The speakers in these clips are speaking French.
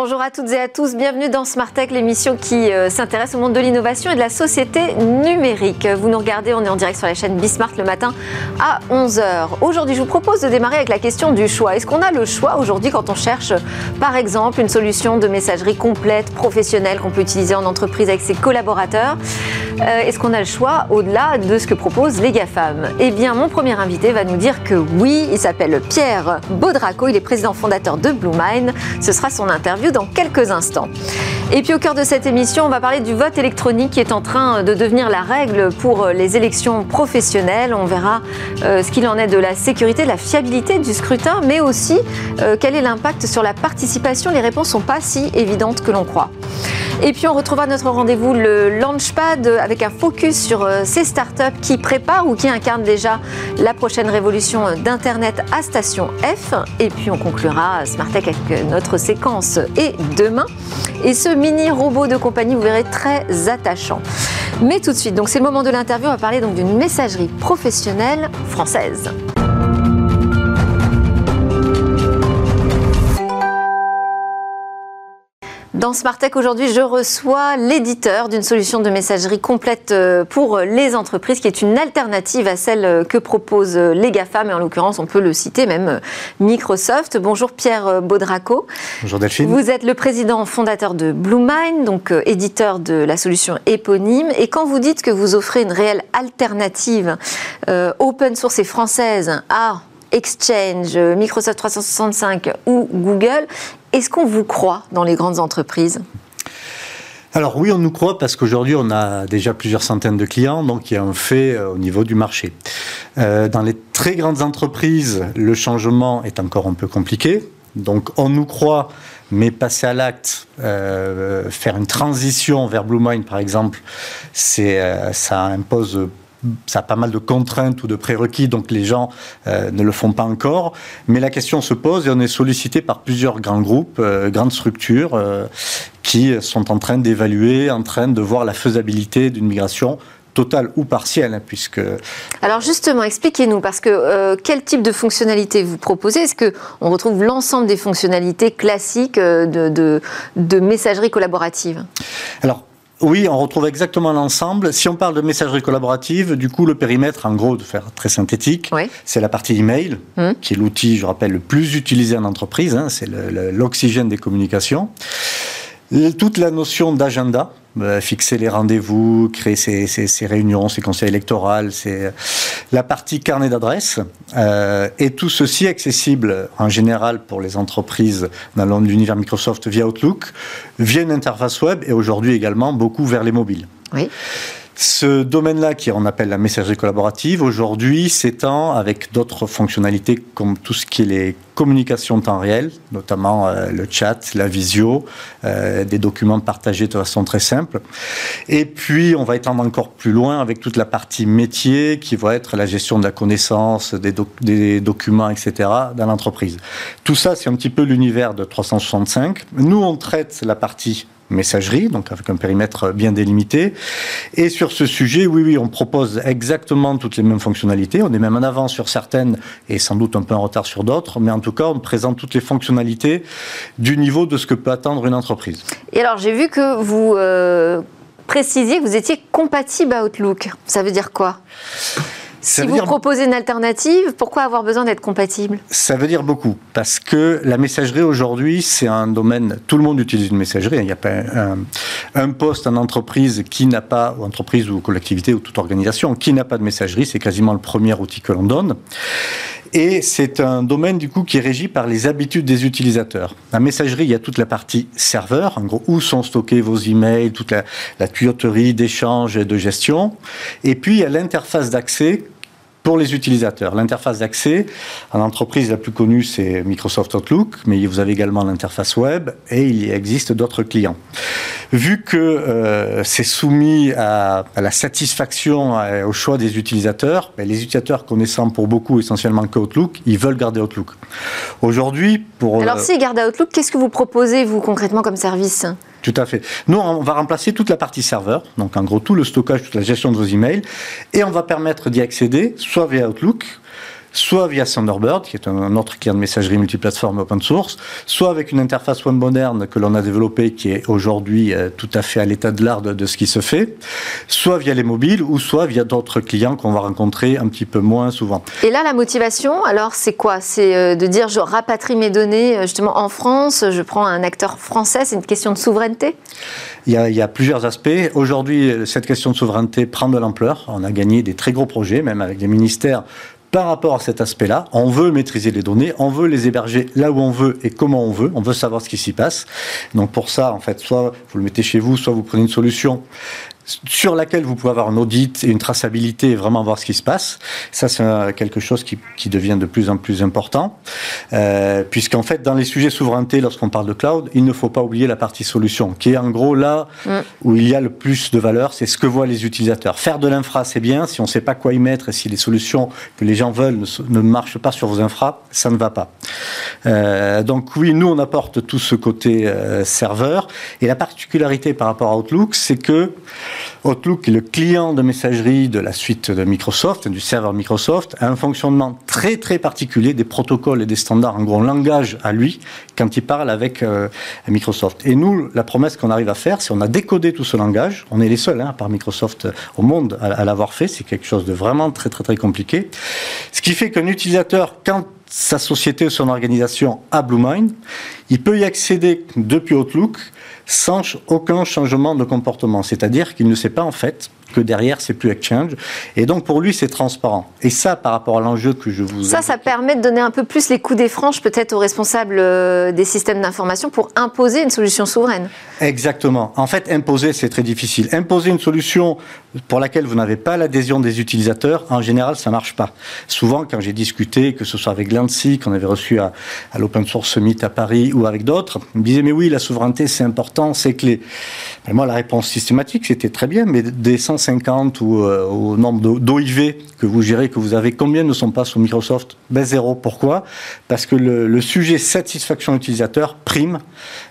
Bonjour à toutes et à tous, bienvenue dans Smart Tech, l'émission qui euh, s'intéresse au monde de l'innovation et de la société numérique. Vous nous regardez, on est en direct sur la chaîne Bismart le matin à 11h. Aujourd'hui, je vous propose de démarrer avec la question du choix. Est-ce qu'on a le choix aujourd'hui quand on cherche, par exemple, une solution de messagerie complète, professionnelle, qu'on peut utiliser en entreprise avec ses collaborateurs? Euh, Est-ce qu'on a le choix au-delà de ce que proposent les GAFAM? Eh bien, mon premier invité va nous dire que oui, il s'appelle Pierre Baudraco, il est président fondateur de BlueMind. Ce sera son interview dans quelques instants. Et puis au cœur de cette émission, on va parler du vote électronique qui est en train de devenir la règle pour les élections professionnelles. On verra euh, ce qu'il en est de la sécurité, de la fiabilité du scrutin, mais aussi euh, quel est l'impact sur la participation. Les réponses ne sont pas si évidentes que l'on croit. Et puis on retrouvera notre rendez-vous le Launchpad avec un focus sur euh, ces startups qui préparent ou qui incarnent déjà la prochaine révolution d'Internet à station F. Et puis on conclura Smartech avec notre séquence et demain. Et ce mini robot de compagnie, vous verrez, très attachant. Mais tout de suite, donc c'est le moment de l'interview, on va parler d'une messagerie professionnelle française. Dans Smartech aujourd'hui, je reçois l'éditeur d'une solution de messagerie complète euh, pour les entreprises qui est une alternative à celle que proposent les GAFAM et en l'occurrence on peut le citer même Microsoft. Bonjour Pierre Baudraco. Bonjour Delphine. Vous êtes le président fondateur de BlueMind, donc euh, éditeur de la solution éponyme. Et quand vous dites que vous offrez une réelle alternative euh, open source et française à Exchange, Microsoft 365 ou Google, est-ce qu'on vous croit dans les grandes entreprises? Alors oui, on nous croit parce qu'aujourd'hui, on a déjà plusieurs centaines de clients, donc il y a un fait euh, au niveau du marché. Euh, dans les très grandes entreprises, le changement est encore un peu compliqué. Donc on nous croit, mais passer à l'acte, euh, faire une transition vers BlueMind par exemple, c'est, ça impose ça a pas mal de contraintes ou de prérequis, donc les gens euh, ne le font pas encore. Mais la question se pose et on est sollicité par plusieurs grands groupes, euh, grandes structures, euh, qui sont en train d'évaluer, en train de voir la faisabilité d'une migration totale ou partielle, hein, puisque... Alors justement, expliquez-nous, parce que quel type de fonctionnalité vous proposez? Est-ce qu'on retrouve l'ensemble des fonctionnalités classiques de, de, de messagerie collaborative? Alors, oui, on retrouve exactement l'ensemble. Si on parle de messagerie collaborative, du coup, le périmètre, en gros, de faire très synthétique, c'est la partie email, hum. qui est l'outil, je rappelle, le plus utilisé en entreprise. Hein, c'est l'oxygène des communications. Toute la notion d'agenda, euh, fixer les rendez-vous, créer ses, réunions, ses conseils électoraux, c'est la partie carnet d'adresses. Euh, et tout ceci accessible en général pour les entreprises dans l'univers Microsoft via Outlook, via une interface web et aujourd'hui également beaucoup vers les mobiles. Oui. Ce domaine-là, qui on appelle la messagerie collaborative, aujourd'hui s'étend avec d'autres fonctionnalités comme tout ce qui est les communications en temps réel, notamment euh, le chat, la visio, euh, des documents partagés de façon très simple. Et puis, on va étendre encore plus loin avec toute la partie métier qui va être la gestion de la connaissance, des, des documents, etc. dans l'entreprise. Tout ça, c'est un petit peu l'univers de 365. Nous, on traite la partie messagerie, donc avec un périmètre bien délimité. Et sur ce sujet, oui, oui, on propose exactement toutes les mêmes fonctionnalités. On est même en avance sur certaines et sans doute un peu en retard sur d'autres, mais en tout cas, on présente toutes les fonctionnalités du niveau de ce que peut attendre une entreprise. Et alors, j'ai vu que vous euh, précisiez que vous étiez compatible à Outlook. Ça veut dire quoi? Si vous proposez une alternative, pourquoi avoir besoin d'être compatible? Ça veut dire beaucoup, parce que la messagerie aujourd'hui, c'est un domaine, tout le monde utilise une messagerie, il n'y a pas un, poste en entreprise qui n'a pas, ou entreprise ou collectivité ou toute organisation, qui n'a pas de messagerie, c'est quasiment le premier outil que l'on donne. Et c'est un domaine du coup qui est régi par les habitudes des utilisateurs. La messagerie, il y a toute la partie serveur, en où sont stockés vos emails, toute la, la tuyauterie d'échange et de gestion. Et puis il y a l'interface d'accès pour les utilisateurs. L'interface d'accès, à l'entreprise la plus connue, c'est Microsoft Outlook, mais vous avez également l'interface web et il existe d'autres clients. Vu que euh, c'est soumis à, la satisfaction, au choix des utilisateurs, ben, les utilisateurs connaissant pour beaucoup essentiellement qu'Outlook, ils veulent garder Outlook. Aujourd'hui, pour... Alors, s'ils gardent Outlook, qu'est-ce que vous proposez, vous, concrètement, comme service? Tout à fait. Nous, on va remplacer toute la partie serveur, donc en gros tout le stockage, toute la gestion de vos emails, et on va permettre d'y accéder, soit via Outlook, soit via Thunderbird, qui est un autre client de messagerie multiplateforme open source, soit avec une interface web moderne que l'on a développée, qui est aujourd'hui euh, tout à fait à l'état de l'art de, ce qui se fait, soit via les mobiles, ou soit via d'autres clients qu'on va rencontrer un petit peu moins souvent. Et là, la motivation, alors c'est quoi? C'est euh, de dire je rapatrie mes données euh, justement en France, je prends un acteur français, c'est une question de souveraineté? Il y, a, il y a plusieurs aspects. Aujourd'hui, cette question de souveraineté prend de l'ampleur. On a gagné des très gros projets, même avec des ministères par rapport à cet aspect-là. On veut maîtriser les données, on veut les héberger là où on veut et comment on veut. On veut savoir ce qui s'y passe. Donc pour ça, en fait, soit vous le mettez chez vous, soit vous prenez une solution sur laquelle vous pouvez avoir un audit et une traçabilité et vraiment voir ce qui se passe. Ça, c'est quelque chose qui, qui, devient de plus en plus important, euh, puisqu'en fait, dans les sujets souveraineté, lorsqu'on parle de cloud, il ne faut pas oublier la partie solution, qui est en gros là mm. où il y a le plus de valeur, c'est ce que voient les utilisateurs. Faire de l'infra, c'est bien, si on ne sait pas quoi y mettre et si les solutions que les gens veulent ne, marchent pas sur vos infra, ça ne va pas. Euh, donc oui, nous, on apporte tout ce côté euh, serveur, et la particularité par rapport à Outlook, c'est que Outlook est le client de messagerie de la suite de Microsoft, du serveur Microsoft, a un fonctionnement très très particulier des protocoles et des standards, en gros langage à lui, quand il parle avec euh, Microsoft. Et nous, la promesse qu'on arrive à faire, c'est on a décodé tout ce langage, on est les seuls, hein, par Microsoft euh, au monde, à, à l'avoir fait, c'est quelque chose de vraiment très très très compliqué. Ce qui fait qu'un utilisateur, quand sa société ou son organisation a BlueMind, il peut y accéder depuis Outlook sans aucun changement de comportement. C'est-à-dire qu'il ne sait pas en fait que derrière, c'est plus Exchange. Et donc, pour lui, c'est transparent. Et ça, par rapport à l'enjeu que je vous... Ça, ça permet de donner un peu plus les coups des franches, peut-être aux responsables euh, des systèmes d'information, pour imposer une solution souveraine. Exactement. En fait, imposer, c'est très difficile. Imposer une solution pour laquelle vous n'avez pas l'adhésion des utilisateurs, en général, ça marche pas. Souvent, quand j'ai discuté, que ce soit avec l'ANSI, qu'on avait reçu à, l'Open Source Summit à Paris, ou avec d'autres, ils me disaient, mais oui, la souveraineté, c'est important, c'est clé. Mais moi, la réponse systématique, c'était très bien, mais des 150 ou euh, au nombre d'OIV que vous gérez, que vous avez, combien ne sont pas sous Microsoft? Ben zéro. Pourquoi? Parce que le, sujet satisfaction utilisateur prime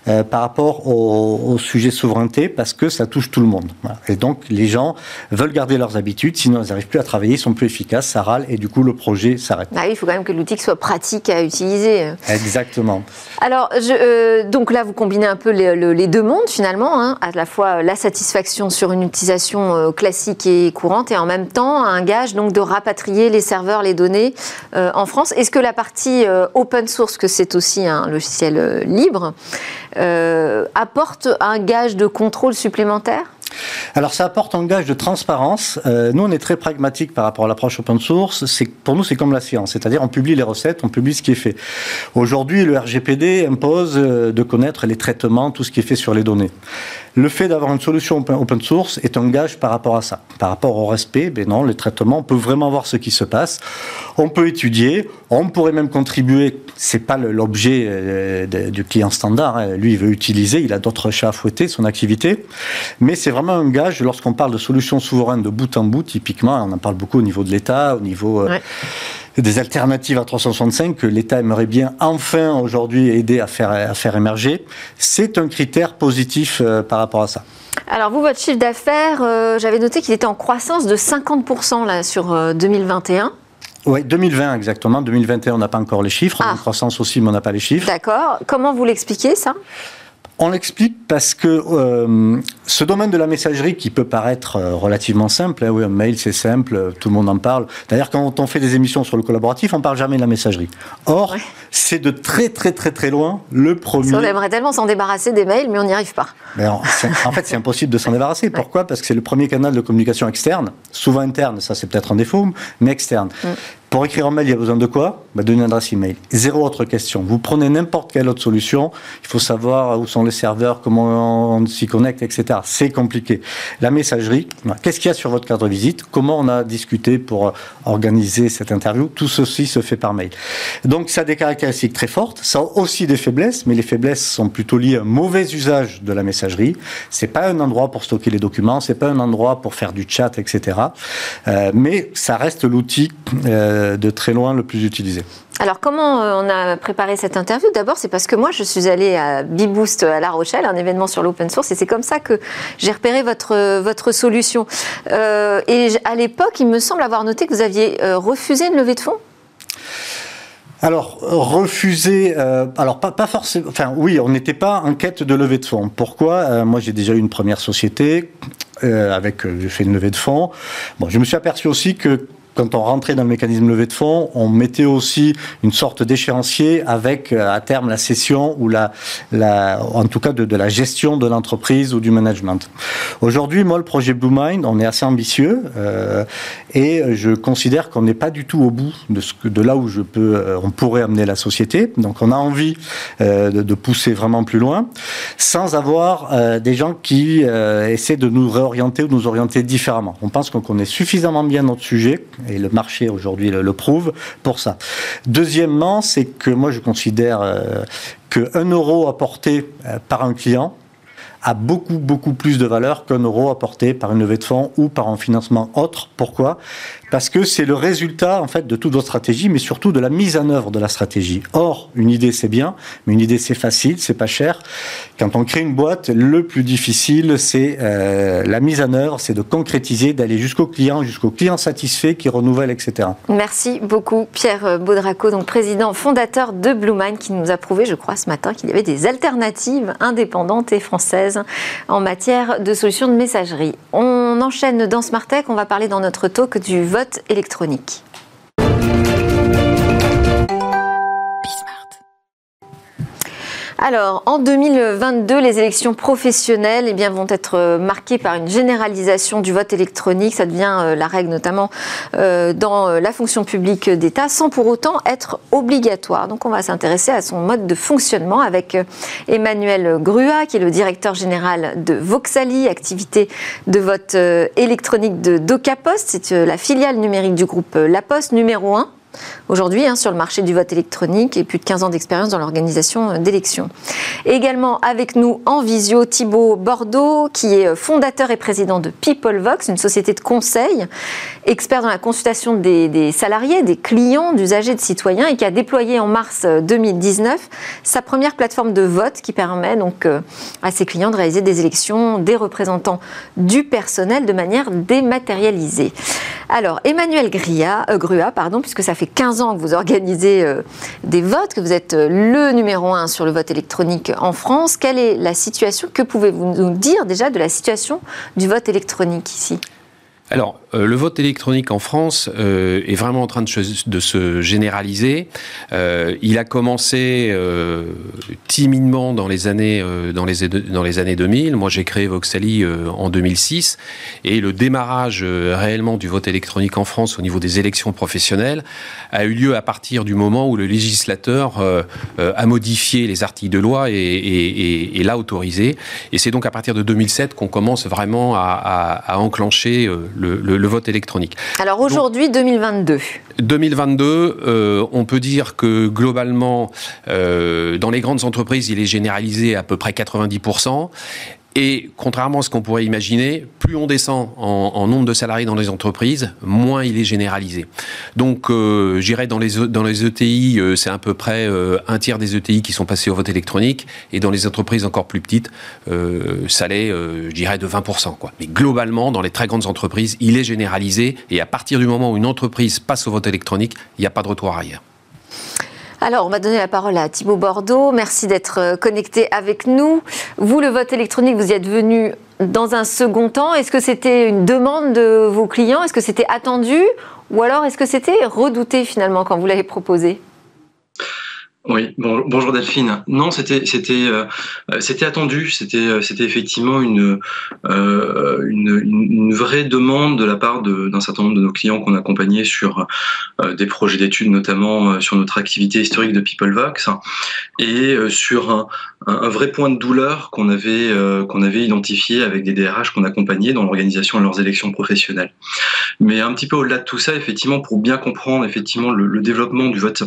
euh, par rapport au, sujet souveraineté, parce que ça touche tout le monde. Et donc, les gens veulent garder leurs habitudes, sinon ils n'arrivent plus à travailler, ils sont plus efficaces, ça râle, et du coup, le projet s'arrête. Ah il faut quand même que l'outil soit pratique à utiliser. Exactement. Alors, je, euh, donc là, vous combinez un peu les, deux mondes, finalement, hein, à la fois la satisfaction sur une utilisation classique et courante, et en même temps, un gage donc de rapatrier les serveurs, les données euh, en France. Est-ce que la partie euh, open source, que c'est aussi un logiciel euh, libre, apporte un gage de contrôle supplémentaire? Alors ça apporte un gage de transparence. nous, on est très pragmatique par rapport à l'approche open source. Pour nous, c'est comme la science, c'est-à-dire on publie les recettes, on publie ce qui est fait. Aujourd'hui, le RGPD impose de connaître les traitements, tout ce qui est fait sur les données. Le fait d'avoir une solution open source est un gage par rapport à ça. Par rapport au respect, ben non, les traitements, on peut vraiment voir ce qui se passe. On peut étudier, on pourrait même contribuer. C'est pas l'objet euh, du client standard. Hein. Lui, il veut utiliser, il a d'autres chats à fouetter, son activité. Mais c'est vraiment un gage lorsqu'on parle de solutions souveraines de bout en bout, typiquement, on en parle beaucoup au niveau de l'État, au niveau euh, des alternatives à 365 que l'État aimerait bien enfin aujourd'hui aider à faire, à faire émerger. C'est un critère positif euh, par rapport à ça. Alors vous, votre chiffre d'affaires, euh, j'avais noté qu'il était en croissance de 50% là, sur 2021. Euh, oui, 2020 exactement. 2021, on n'a pas encore les chiffres. Ah. En croissance aussi, mais on n'a pas les chiffres. D'accord. Comment vous l'expliquez ça? On l'explique parce que euh, ce domaine de la messagerie qui peut paraître euh, relativement simple, hein, oui, un mail c'est simple, tout le monde en parle. D'ailleurs, quand on fait des émissions sur le collaboratif, on parle jamais de la messagerie. Or, c'est de très très très très loin le premier. On aimerait tellement s'en débarrasser des mails, mais on n'y arrive pas. en, fait, c'est impossible de s'en débarrasser. Pourquoi? Parce que c'est le premier canal de communication externe, souvent interne, ça c'est peut-être un défaut, mais externe. Mm. Pour écrire un mail, il y a besoin de quoi bah, D'une adresse email. Zéro autre question. Vous prenez n'importe quelle autre solution, il faut savoir où sont les serveurs, comment on s'y connecte, etc. C'est compliqué. La messagerie, qu'est-ce qu'il y a sur votre carte de visite Comment on a discuté pour organiser cette interview Tout ceci se fait par mail. Donc ça a des caractéristiques très fortes. Ça a aussi des faiblesses, mais les faiblesses sont plutôt liées à un mauvais usage de la messagerie. C'est pas un endroit pour stocker les documents, c'est pas un endroit pour faire du chat, etc. Euh, mais ça reste l'outil. Euh, euh, de très loin le plus utilisé. Alors comment euh, on a préparé cette interview? D'abord, c'est parce que moi, je suis allée à Biboost à La Rochelle, un événement sur l'open source, et c'est comme ça que j'ai repéré votre, votre solution. Euh, et à l'époque, il me semble avoir noté que vous aviez refusé une levée de fonds alors, refuser, euh, alors pas, pas forcément, enfin oui, on n'était pas en quête de levée de fonds. Pourquoi? Euh, Moi j'ai déjà eu une première société, euh, avec, j'ai fait une levée de fonds. Bon, je me suis aperçu aussi que quand on rentrait dans le mécanisme levée de fonds, on mettait aussi une sorte d'échéancier avec euh, à terme la cession ou la, en tout cas de, de la gestion de l'entreprise ou du management. Aujourd'hui, moi, le projet Blue Mind, on est assez ambitieux euh, et je considère qu'on n'est pas du tout au bout de, ce de là où je peux, euh, on pourrait amener la société. Donc, on a envie de, de, pousser vraiment plus loin, sans avoir des gens qui essaient de nous réorienter ou de nous orienter différemment. On pense qu'on connaît suffisamment bien notre sujet et le marché aujourd'hui le, prouve pour ça. Deuxièmement, c'est que moi je considère euh, qu'un euro apporté euh, par un client a beaucoup beaucoup plus de valeur qu'un euro apporté par une levée de fonds ou par un financement autre. Pourquoi? Parce que c'est le résultat en fait de toute votre stratégie, mais surtout de la mise en œuvre de la stratégie. Or, une idée c'est bien, mais une idée c'est facile, c'est pas cher. Quand on crée une boîte, le plus difficile c'est euh, la mise en œuvre, c'est de concrétiser, d'aller jusqu'au client, jusqu'au client satisfait qui renouvelle, etc. Merci beaucoup Pierre Baudraco, donc président fondateur de Bluemind, qui nous a prouvé, je crois, ce matin qu'il y avait des alternatives indépendantes et françaises en matière de solutions de messagerie. On enchaîne dans Smartech, on va parler dans notre talk du vote électronique. Alors, en 2022, les élections professionnelles eh bien, vont être euh, marquées par une généralisation du vote électronique. Ça devient euh, la règle notamment euh, dans la fonction publique d'État, sans pour autant être obligatoire. Donc, on va s'intéresser à son mode de fonctionnement avec Emmanuel Grua, qui est le directeur général de Voxali, activité de vote électronique de DocaPost. C'est la filiale numérique du groupe La Poste, numéro 1 aujourd'hui hein, sur le marché du vote électronique et plus de 15 ans d'expérience dans l'organisation euh, d'élections. Également avec nous en visio Thibaut Bordeaux, qui est euh, fondateur et président de PeopleVox, une société de conseil, expert dans la consultation des, salariés, des clients, d'usagers, de citoyens et qui a déployé en mars 2019 euh, sa première plateforme de vote qui permet donc à ses clients de réaliser des élections des représentants du personnel de manière dématérialisée. Alors, Emmanuel Gria, Grua, pardon, puisque ça fait 15 ans que vous organisez euh, des votes, que vous êtes euh, le numéro un sur le vote électronique en France, quelle est la situation? Que pouvez-vous nous dire déjà de la situation du vote électronique ici? Alors, euh, le vote électronique en France euh, est vraiment en train de, se généraliser. Euh, il a commencé timidement dans les années euh, dans les dans les années 2000. Moi, j'ai créé Voxali en 2006 et le démarrage réellement du vote électronique en France au niveau des élections professionnelles a eu lieu à partir du moment où le législateur a modifié les articles de loi et, l'a autorisé. Et c'est donc à partir de 2007 qu'on commence vraiment à, enclencher le, le, le, vote électronique. Alors aujourd'hui, 2022 2022, euh, on peut dire que globalement, euh, dans les grandes entreprises, il est généralisé à peu près 90%. Et contrairement à ce qu'on pourrait imaginer, plus on descend en, nombre de salariés dans les entreprises, moins il est généralisé. Donc, euh, j'irais dans les, dans les ETI, euh, c'est à peu près euh, un tiers des ETI qui sont passés au vote électronique. Et dans les entreprises encore plus petites, euh, ça l'est, je dirais, de 20%. Quoi. Mais globalement, dans les très grandes entreprises, il est généralisé. Et à partir du moment où une entreprise passe au vote électronique, il n'y a pas de retour arrière. Alors, on va donner la parole à Thibaut Bordeaux. Merci d'être euh, connecté avec nous. Vous, le vote électronique, vous y êtes venu dans un second temps. Est-ce que c'était une demande de vos clients? Est-ce que c'était attendu? Ou alors est-ce que c'était redouté finalement quand vous l'avez proposé? Oui, bon, bonjour Delphine. Non, c'était c'était euh, c'était attendu. C'était euh, c'était effectivement une, euh, une, vraie demande de la part d'un certain nombre de nos clients qu'on accompagnait sur euh, des projets d'études, notamment euh, sur notre activité historique de PeopleVox, et euh, sur un, un, un, vrai point de douleur qu'on avait qu'on avait identifié avec des DRH qu'on accompagnait dans l'organisation de leurs élections professionnelles. Mais un petit peu au-delà de tout ça, effectivement, pour bien comprendre effectivement le, développement du vote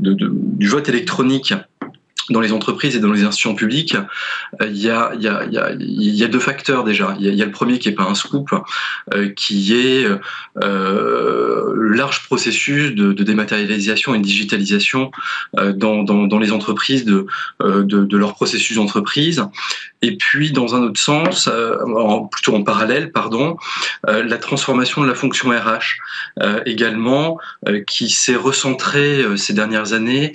du vote électronique dans les entreprises et dans les institutions publiques, il y a, il y a, il y a, il y a deux facteurs déjà. Il y a, le premier qui est pas un scoop, euh, qui est euh, large processus de, dématérialisation et de digitalisation dans, dans, les entreprises de, de, de leur processus d'entreprise. Et puis, dans un autre sens, plutôt en parallèle, pardon, la transformation de la fonction RH également, qui s'est recentrée ces dernières années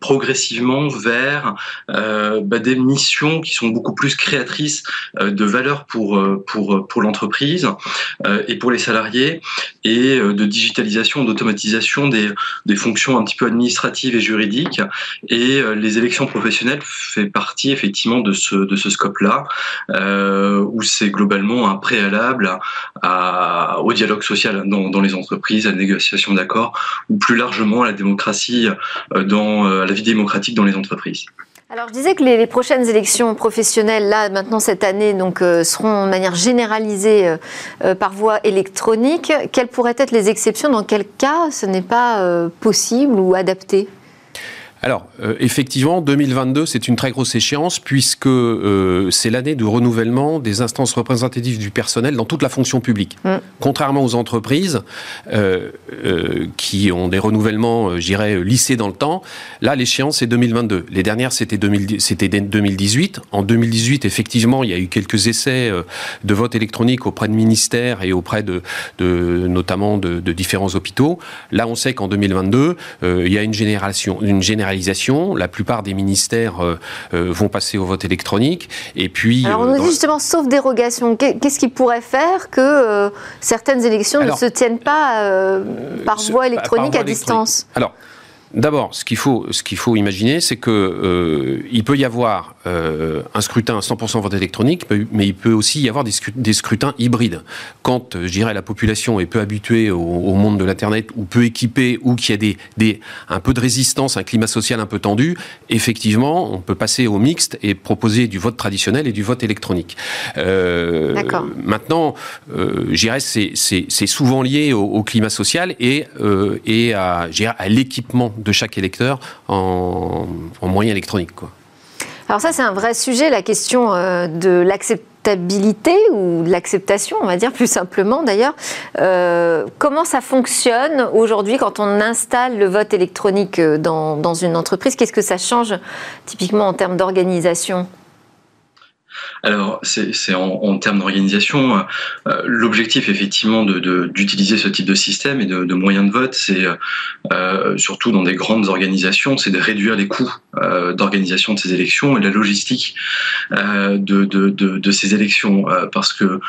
progressivement vers bah, des missions qui sont beaucoup plus créatrices de valeur pour, pour, pour l'entreprise et pour les salariés et euh, de digitalisation, d'automatisation des, des, fonctions un petit peu administratives et juridiques. Et euh, les élections professionnelles fait partie effectivement de ce, de ce scope-là, euh, où c'est globalement un préalable au dialogue social dans, dans, les entreprises, à la négociation d'accords, ou plus largement à la démocratie, dans à la vie démocratique dans les entreprises. Alors, je disais que les, prochaines élections professionnelles, là, maintenant, cette année, euh, seront de manière généralisée euh, euh, par voie électronique. Quelles pourraient être les exceptions? Dans quel cas ce n'est pas possible ou adapté? Alors, euh, effectivement, 2022, c'est une très grosse échéance puisque euh, c'est l'année de renouvellement des instances représentatives du personnel dans toute la fonction publique. Mm. Contrairement aux entreprises euh, qui ont des renouvellements, j'irais, lissés dans le temps, là, l'échéance, c'est 2022. Les dernières, c'était 2018. En 2018, effectivement, il y a eu quelques essais de vote électronique auprès de ministères et auprès de, notamment de, différents hôpitaux. Là, on sait qu'en 2022, il y a une génération, une génération la plupart des ministères euh, euh, vont passer au vote électronique. Et puis. Alors on nous dit justement, sauf dérogation, qu'est-ce qui pourrait faire que euh, certaines élections ne se tiennent pas par voie électronique à distance? Alors. D'abord, ce qu'il faut, ce qu'il faut imaginer, c'est que euh, il peut y avoir euh, un scrutin à 100% vote électronique, mais il peut aussi y avoir des, des scrutins hybrides. Quand, je dirais, la population est peu habituée au, au monde de l'internet, ou peu équipée, ou qu'il y a des, des, un peu de résistance, un climat social un peu tendu, effectivement, on peut passer au mixte et proposer du vote traditionnel et du vote électronique. Euh, maintenant, je dirais, c'est souvent lié au, au, climat social et, et à, à l'équipement de chaque électeur en, moyen électronique. Quoi. Alors ça, c'est un vrai sujet, la question euh, de l'acceptabilité ou de l'acceptation, on va dire plus simplement d'ailleurs. Euh, comment ça fonctionne aujourd'hui quand on installe le vote électronique euh, dans une entreprise? Qu'est-ce que ça change typiquement en termes d'organisation? Alors, c'est en, termes d'organisation, euh, l'objectif effectivement d'utiliser de, ce type de système et de, de moyens de vote, c'est euh, surtout dans des grandes organisations, c'est de réduire les coûts euh, d'organisation de ces élections et la logistique de, de, ces élections. Parce que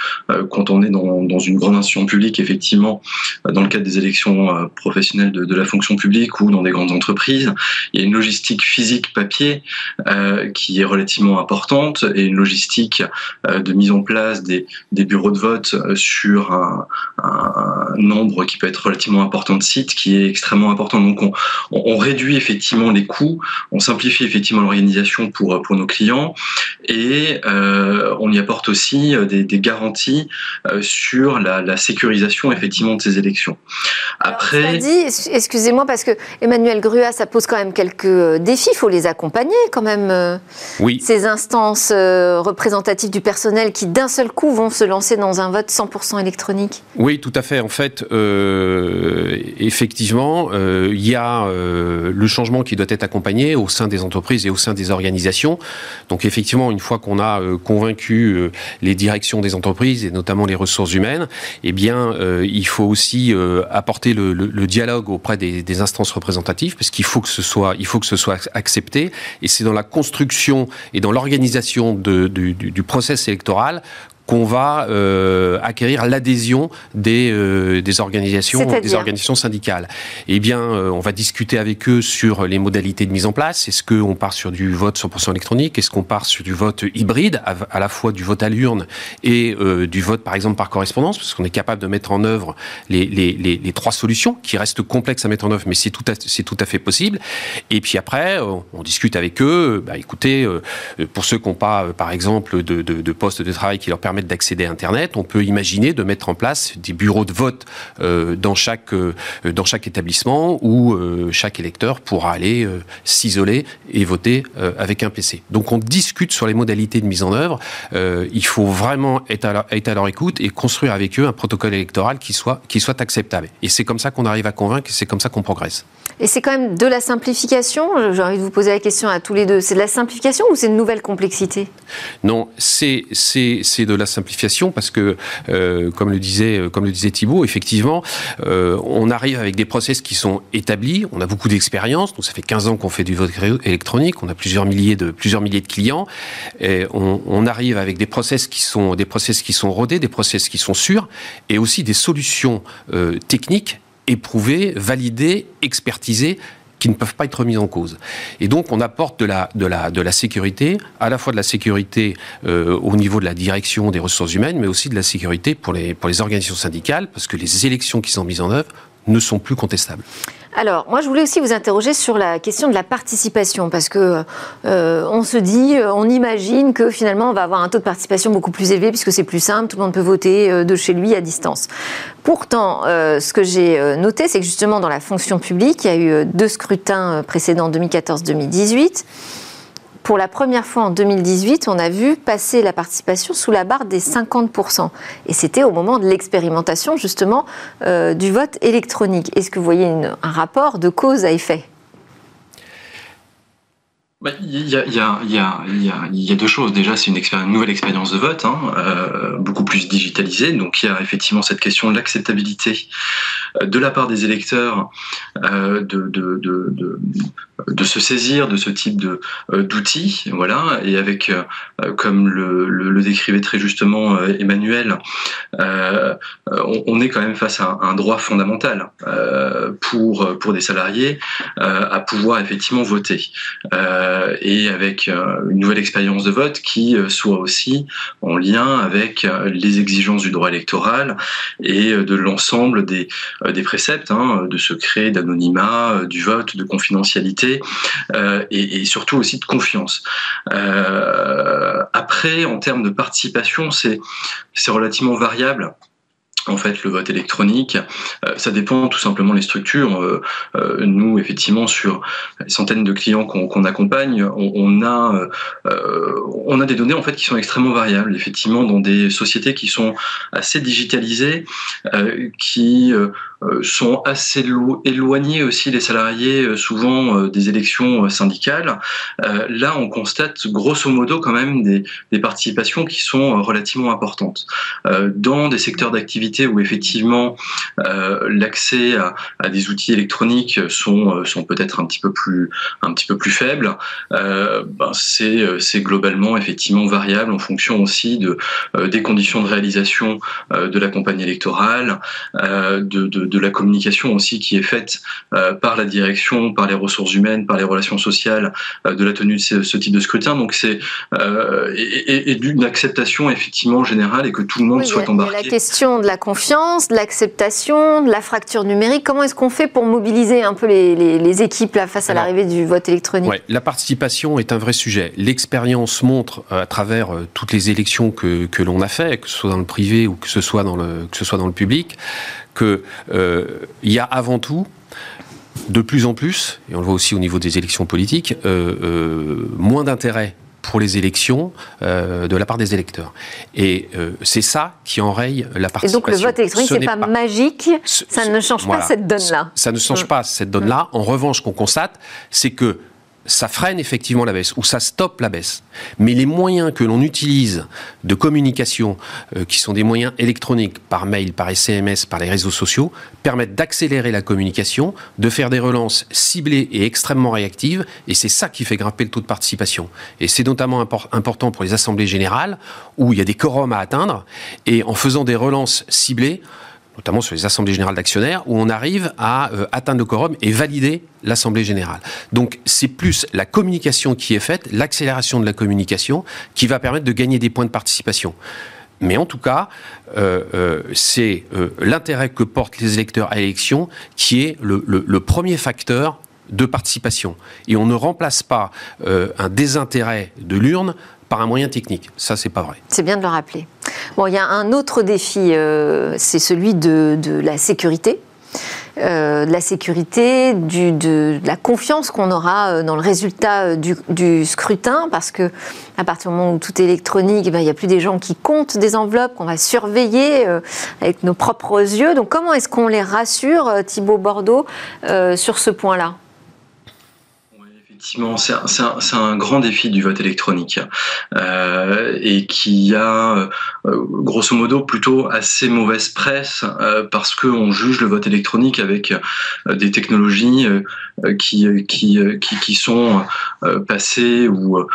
quand on est dans, dans, une grande institution publique, effectivement, dans le cadre des élections professionnelles de, la fonction publique ou dans des grandes entreprises, il y a une logistique physique papier qui est relativement importante et une logistique euh, de mise en place des, bureaux de vote euh, sur un, nombre qui peut être relativement important de sites, qui est extrêmement important. Donc on, réduit effectivement les coûts, on simplifie effectivement l'organisation pour, pour nos clients et euh, on y apporte aussi des, garanties sur la, sécurisation effectivement de ces élections. Après, dit, excusez-moi parce que Emmanuel Grua, ça pose quand même quelques défis. Il faut les accompagner quand même. Oui. Ces instances représentatives du personnel qui d'un seul coup vont se lancer dans un vote 100% électronique Oui, tout à fait. En fait, euh, effectivement, euh, il y a euh, le changement qui doit être accompagné au sein des entreprises et au sein des organisations. Donc effectivement, une fois qu'on a convaincu les directions des entreprises et notamment les ressources humaines, eh bien, il faut aussi apporter le, dialogue auprès des, instances représentatives, parce qu'il faut que ce soit, il faut que ce soit accepté. Et c'est dans la construction et dans l'organisation de, du, process électoral qu'on va euh, acquérir l'adhésion des, euh, des organisations des organisations syndicales. Eh bien, euh, on va discuter avec eux sur les modalités de mise en place. Est-ce qu'on part sur du vote 100% électronique? Est-ce qu'on part sur du vote hybride, à, la fois du vote à l'urne et du vote, par exemple, par correspondance, parce qu'on est capable de mettre en œuvre les, les, les, les, trois solutions qui restent complexes à mettre en œuvre, mais c'est tout, à fait possible. Et puis après, on, discute avec eux. Bah, écoutez, pour ceux qui n'ont pas, par exemple, de, de, de poste de travail qui leur permet d'accéder à Internet. On peut imaginer de mettre en place des bureaux de vote dans chaque dans chaque établissement où chaque électeur pourra aller s'isoler et voter avec un PC. Donc on discute sur les modalités de mise en œuvre. il faut vraiment être à, leur, être à leur écoute et construire avec eux un protocole électoral qui soit qui soit acceptable. Et c'est comme ça qu'on arrive à convaincre. C'est comme ça qu'on progresse. Et c'est quand même de la simplification J'ai envie de vous poser la question à tous les deux. C'est de la simplification ou c'est une nouvelle complexité? Non, c'est de la simplification parce que, euh, comme, le disait, euh, comme le disait Thibault, effectivement, euh, on arrive avec des process qui sont établis. On a beaucoup d'expérience. Donc, ça fait 15 ans qu'on fait du vote électronique. On a plusieurs milliers de, plusieurs milliers de clients. Et on, on arrive avec des process qui sont, des process qui sont rodés, des process qui sont sûrs et aussi des solutions techniques éprouvées, validées, expertisées qui ne peuvent pas être mises en cause. Et donc, on apporte de la, de la, de la sécurité, à la fois de la sécurité euh, au niveau de la direction des ressources humaines, mais aussi de la sécurité pour les, pour les organisations syndicales, parce que les élections qui sont mises en œuvre ne sont plus contestables. Alors, moi, je voulais aussi vous interroger sur la question de la participation, parce que euh, on se dit, euh, on imagine que finalement, on va avoir un taux de participation beaucoup plus élevé, puisque c'est plus simple, tout le monde peut voter euh, de chez lui à distance. Pourtant, ce que j'ai noté, c'est que justement, dans la fonction publique, il y a eu deux scrutins précédents, 2014-2018 pour la première fois en 2018, on a vu passer la participation sous la barre des 50%. Et c'était au moment de l'expérimentation justement euh, du vote électronique. Est-ce que vous voyez un rapport de cause à effet? Il y, a, deux choses. Déjà, c'est une, nouvelle expérience de vote, hein, euh, beaucoup plus digitalisée. Donc, il y a effectivement cette question de l'acceptabilité euh, de la part des électeurs de, de, se saisir de ce type de d'outils, voilà. Et avec, comme le, décrivait très justement Emmanuel, on, est quand même face à un, droit fondamental pour des salariés à pouvoir effectivement voter. Euh, et avec euh, une nouvelle expérience de vote qui euh, soit aussi en lien avec les exigences du droit électoral et de l'ensemble des, des préceptes hein, de secret, d'anonymat, du vote, de confidentialité et, et, surtout aussi de confiance. après, en termes de participation, c'est relativement variable en fait le vote électronique. Euh, ça dépend tout simplement des structures. Euh, euh, nous, effectivement, sur les centaines de clients qu'on accompagne, on, on a on a des données en fait qui sont extrêmement variables. Effectivement, dans des sociétés qui sont assez digitalisées, qui euh, sont assez éloignés aussi les salariés euh, souvent euh, des élections syndicales. là, on constate grosso modo quand même des, participations qui sont relativement importantes. dans des secteurs d'activité où effectivement l'accès à, des outils électroniques sont, sont peut-être un petit peu plus un petit peu plus faibles, ben c'est c'est globalement effectivement variable en fonction aussi de des conditions de réalisation de la campagne électorale, de, de, de la communication aussi qui est faite euh, par la direction, par les ressources humaines, par les relations sociales euh, de la tenue de ce, type de scrutin. Donc c'est euh, et, d'une acceptation effectivement générale et que tout le monde soit embarqué. Il y a la question de la confiance, de l'acceptation, de la fracture numérique. Comment est-ce qu'on fait pour mobiliser un peu les, équipes là, face à l'arrivée du vote électronique? La participation est un vrai sujet. L'expérience montre à travers toutes les élections que, que l'on a fait, que ce soit dans le privé ou que ce soit dans le, que ce soit dans le public, qu'il euh, y a avant tout de plus en plus, et on le voit aussi au niveau des élections politiques, euh, euh, moins d'intérêt pour les élections de la part des électeurs. Et c'est ça qui enraye la participation. Et donc le vote électronique, c'est pas, pas, magique, ça ne change pas cette donne-là. Ça ne change mm. pas cette donne-là. En revanche, ce qu'on constate, c'est que ça freine effectivement la baisse ou ça stoppe la baisse. Mais les moyens que l'on utilise de communication, euh, qui sont des moyens électroniques par mail, par SMS, par les réseaux sociaux, permettent d'accélérer la communication, de faire des relances ciblées et extrêmement réactives, et c'est ça qui fait grimper le taux de participation. Et c'est notamment important pour les assemblées générales, où il y a des quorums à atteindre, et en faisant des relances ciblées, notamment sur les assemblées générales d'actionnaires, où on arrive à euh, atteindre le quorum et valider l'assemblée générale. Donc c'est plus la communication qui est faite, l'accélération de la communication, qui va permettre de gagner des points de participation. Mais en tout cas, euh, euh, c'est l'intérêt que portent les électeurs à l'élection qui est le, premier facteur de participation. Et on ne remplace pas un désintérêt de l'urne par un moyen technique. Ça, c'est pas vrai. C'est bien de le rappeler. Bon, il y a un autre défi, c'est celui de, la sécurité. Euh, de la sécurité, du, de, la confiance qu'on aura euh, dans le résultat euh, du, scrutin, parce que à partir du moment où tout est électronique, eh ben, il n'y a plus des gens qui comptent des enveloppes qu'on va surveiller avec nos propres yeux. Donc comment est-ce qu'on les rassure, Thibault Bordeaux, sur ce point-là? C'est un, grand défi du vote électronique euh, et qui a euh, grosso modo plutôt assez mauvaise presse euh, parce qu'on juge le vote électronique avec des technologies qui, sont passées ou,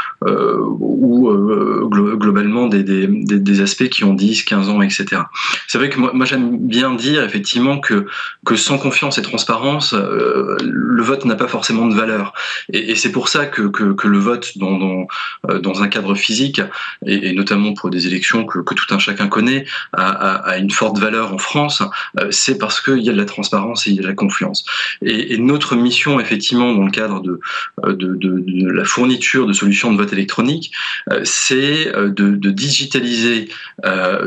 globalement des, aspects qui ont 10, 15 ans, etc. C'est vrai que moi, j'aime bien dire effectivement que, que sans confiance et transparence, le vote n'a pas forcément de valeur. Et, et c'est pour ça que, que, le vote dans, dans, euh, dans, un cadre physique, et, notamment pour des élections que, que, tout un chacun connaît, a, a, une forte valeur en France, euh, c'est parce qu'il y a de la transparence et il y a de la confiance. Et, notre mission, effectivement, dans le cadre de, euh, de, de, la fourniture de solutions de vote électronique, c'est de, de, digitaliser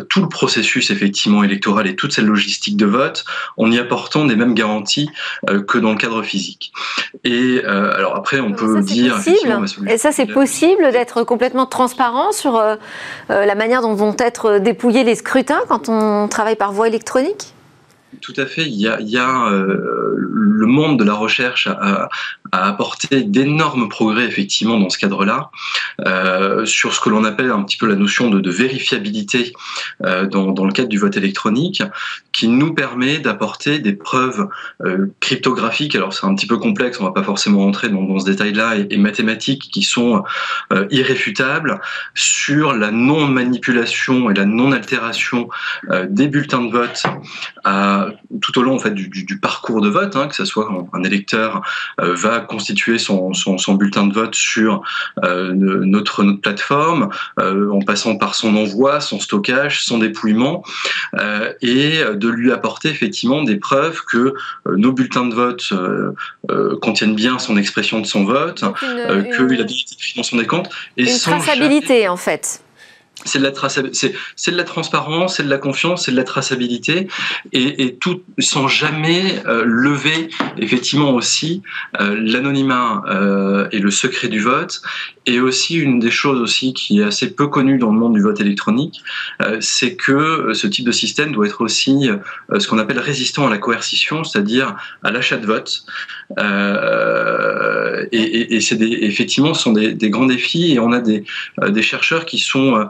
tout le processus, effectivement, électoral et toute cette logistique de vote en y apportant des mêmes garanties que dans le cadre physique. Et alors après, on peut dire. Et ça, c'est possible d'être complètement transparent sur euh, euh, la manière dont vont être dépouillés les scrutins quand on travaille par voie électronique? Tout à fait. Il y a, euh, le monde de la recherche a, apporté d'énormes progrès effectivement dans ce cadre-là euh, sur ce que l'on appelle un petit peu la notion de, vérifiabilité euh, dans, le cadre du vote électronique, qui nous permet d'apporter des preuves cryptographiques. Alors c'est un petit peu complexe, on va pas forcément rentrer dans, ce détail-là, et, et, mathématiques qui sont irréfutables sur la non manipulation et la non altération des bulletins de vote à tout au long en fait du, du, parcours de vote, hein, que ce soit un électeur euh, va constituer son, son, son, bulletin de vote sur euh, notre, notre plateforme, euh, en passant par son envoi, son stockage, son dépouillement, et de lui apporter effectivement des preuves que nos bulletins de vote contiennent bien son expression de son vote, qu'il a des dans son décompte. Et une traçabilité en fait c'est de la c'est de la transparence, c'est de la confiance, c'est de la traçabilité, et, et, tout sans jamais euh, lever effectivement aussi euh, l'anonymat euh, et le secret du vote, et aussi une des choses aussi qui est assez peu connue dans le monde du vote électronique, euh, c'est que ce type de système doit être aussi ce qu'on appelle résistant à la coercition, c'est-à-dire à, l'achat de vote, et, et, et c'est effectivement ce sont des, des, grands défis, et on a des, des chercheurs qui sont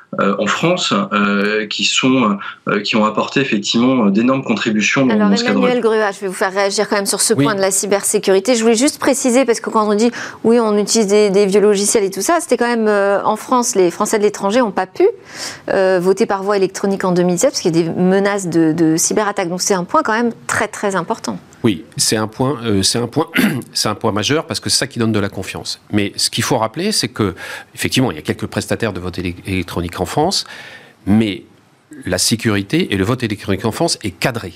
en France euh, qui sont euh, qui ont apporté effectivement d'énormes contributions dans, Alors, ce Emmanuel Gruat, je vais vous faire réagir quand même sur ce point de la cybersécurité. Je voulais juste préciser parce que quand on dit oui, on utilise des, vieux logiciels et tout ça, c'était quand même en France, les Français de l'étranger n'ont pas pu voter par voie électronique en 2017 parce qu'il y a des menaces de, de cyberattaque. Donc c'est un point quand même très très important. Oui, c'est un point, euh, c'est un point, c'est un point majeur parce que c'est ça qui donne de la confiance. Mais ce qu'il faut rappeler, c'est que effectivement, il y a quelques prestataires de vote électronique en France, mais la sécurité et le vote électronique en France est cadré.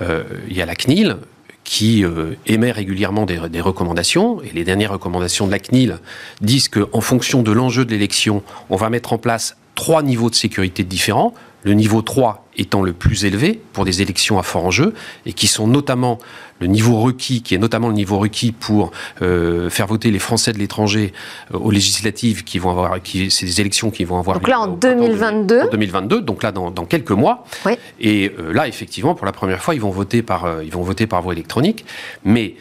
Euh, il y a la CNIL qui euh, émet régulièrement des, des, recommandations, et les dernières recommandations de la CNIL disent qu'en fonction de l'enjeu de l'élection, on va mettre en place trois niveaux de sécurité différents le niveau 3 étant le plus élevé pour des élections à fort enjeu, et qui sont notamment le niveau requis, qui est notamment le niveau requis pour euh, faire voter les Français de l'étranger euh, aux législatives qui vont avoir, qui, c'est des élections qui vont avoir. Donc là en 2022. En 2022, donc là dans, quelques mois. Oui. Et euh, là effectivement pour la première fois ils vont voter par, ils vont voter par voie électronique, mais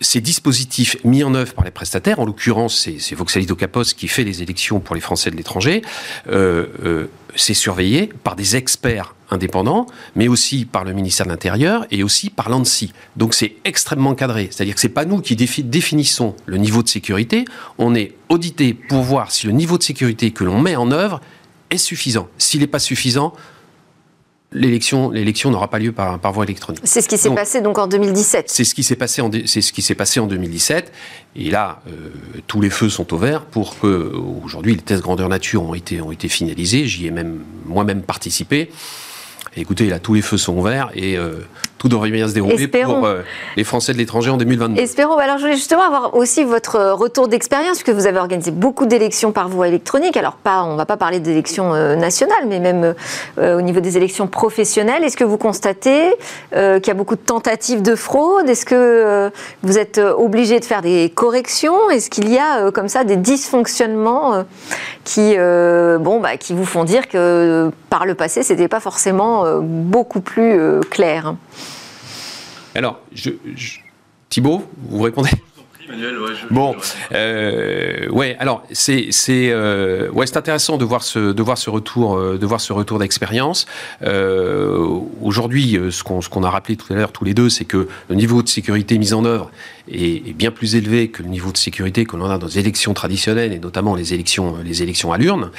ces dispositifs mis en œuvre par les prestataires, en l'occurrence c'est Voxalito Capos qui fait les élections pour les Français de l'étranger, euh, euh, c'est surveillé par des experts indépendants, mais aussi par le ministère de l'Intérieur et aussi par l'ANSI. Donc c'est extrêmement cadré. C'est-à-dire que c'est pas nous qui définissons le niveau de sécurité, on est audité pour voir si le niveau de sécurité que l'on met en œuvre est suffisant. S'il n'est pas suffisant, l'élection, l'élection n'aura pas lieu par, par voie électronique. C'est ce qui s'est passé donc en 2017. C'est ce qui s'est passé en, c'est ce qui s'est passé en 2017. Et là, euh, tous les feux sont au vert pour que, aujourd'hui, les tests grandeur nature ont été, ont été finalisés. J'y ai même moi-même participé. écoutez, là, tous les feux sont au vert et euh, tout devrait bien se dérouler pour euh, les Français de l'étranger en 2022. Espérons. Alors, je voulais justement avoir aussi votre retour d'expérience, puisque vous avez organisé beaucoup d'élections par voie électronique. Alors, pas, on ne va pas parler d'élections euh, nationales, mais même euh, au niveau des élections professionnelles. Est-ce que vous constatez qu'il y a beaucoup de tentatives de fraude? Est-ce que vous êtes obligé de faire des corrections? Est-ce qu'il y a comme ça des dysfonctionnements qui, bon, bah, qui vous font dire que par le passé, ce n'était pas forcément beaucoup plus clair? Alors, je, Thibault, vous répondez? Bon, euh, ouais. Alors c'est c'est euh, ouais c'est intéressant de voir ce de voir ce retour euh, de voir ce retour d'expérience. Aujourd'hui, ce qu'on ce qu'on a rappelé tout à l'heure tous les deux, c'est que le niveau de sécurité mis en œuvre est, bien plus élevé que le niveau de sécurité que l'on a dans les élections traditionnelles et notamment les élections, les élections à l'urne.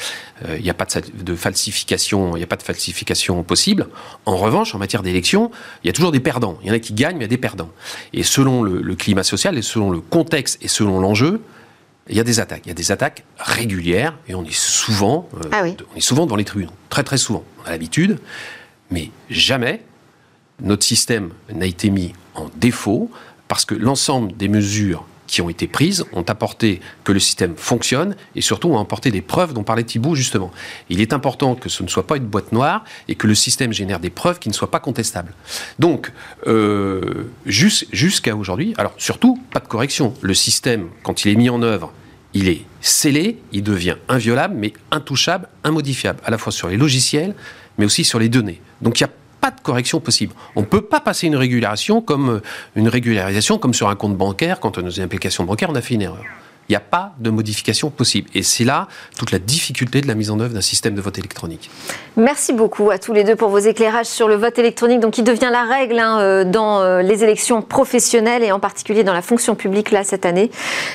Euh, il n'y a pas de, falsification, il n'y a pas de falsification possible. En revanche, en matière d'élections, il y a toujours des perdants. Il y en a qui gagnent, mais il y a des perdants. Et selon le, climat social et selon le contexte et selon l'enjeu, il y a des attaques. Il y a des attaques régulières et on est souvent, euh, ah on est souvent dans les tribunaux. Très très souvent. On a l'habitude, mais jamais notre système n'a été mis en défaut parce que l'ensemble des mesures qui ont été prises ont apporté que le système fonctionne et surtout ont apporté des preuves dont parlait Thibault justement. Il est important que ce ne soit pas une boîte noire et que le système génère des preuves qui ne soient pas contestables. Donc, euh, jusqu'à aujourd'hui, alors surtout, pas de correction. Le système, quand il est mis en œuvre, il est scellé, il devient inviolable, mais intouchable, immodifiable, à la fois sur les logiciels, mais aussi sur les données. Donc il y a pas de correction possible. On ne peut pas passer une régularisation comme euh, une régularisation comme sur un compte bancaire quand on a une application bancaire on a fait une erreur. Il n'y a pas de modification possible. Et c'est là toute la difficulté de la mise en œuvre d'un système de vote électronique. Merci beaucoup à tous les deux pour vos éclairages sur le vote électronique, donc qui devient la règle hein, euh, dans euh, les élections professionnelles et en particulier dans la fonction publique là cette année,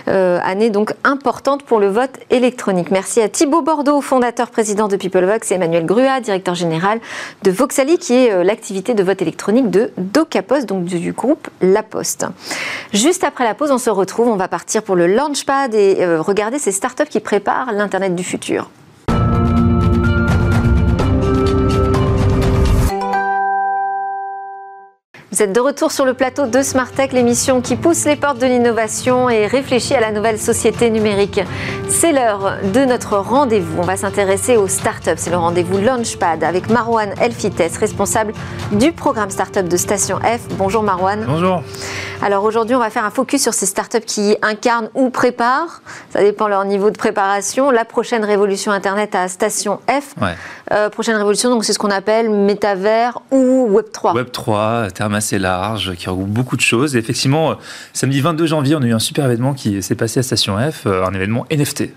euh, année donc importante pour le vote électronique. Merci à Thibaut Bordeaux, fondateur président de PeopleVox, et Emmanuel Grua, directeur général de Voxali, qui est l'activité de vote électronique de DocaPost, donc du groupe La Poste. Juste après la pause, on se retrouve, on va partir pour le Launchpad et euh, regarder ces startups qui préparent l'Internet du futur. Vous êtes de retour sur le plateau de Tech, l'émission qui pousse les portes de l'innovation et réfléchit à la nouvelle société numérique. C'est l'heure de notre rendez-vous. On va s'intéresser aux startups. C'est le rendez-vous Launchpad avec Marwan Elfites, responsable du programme Startup de Station F. Bonjour Marwan. Bonjour. Alors aujourd'hui, on va faire un focus sur ces startups qui incarnent ou préparent, ça dépend leur niveau de préparation, la prochaine révolution Internet à Station F. Euh, prochaine révolution, donc c'est ce qu'on appelle métavers ou Web 3. Web 3, terme assez large, qui regroupe beaucoup de choses. Et effectivement, euh, samedi 22 janvier, on a eu un super événement qui s'est passé à Station F, euh, un événement NFT.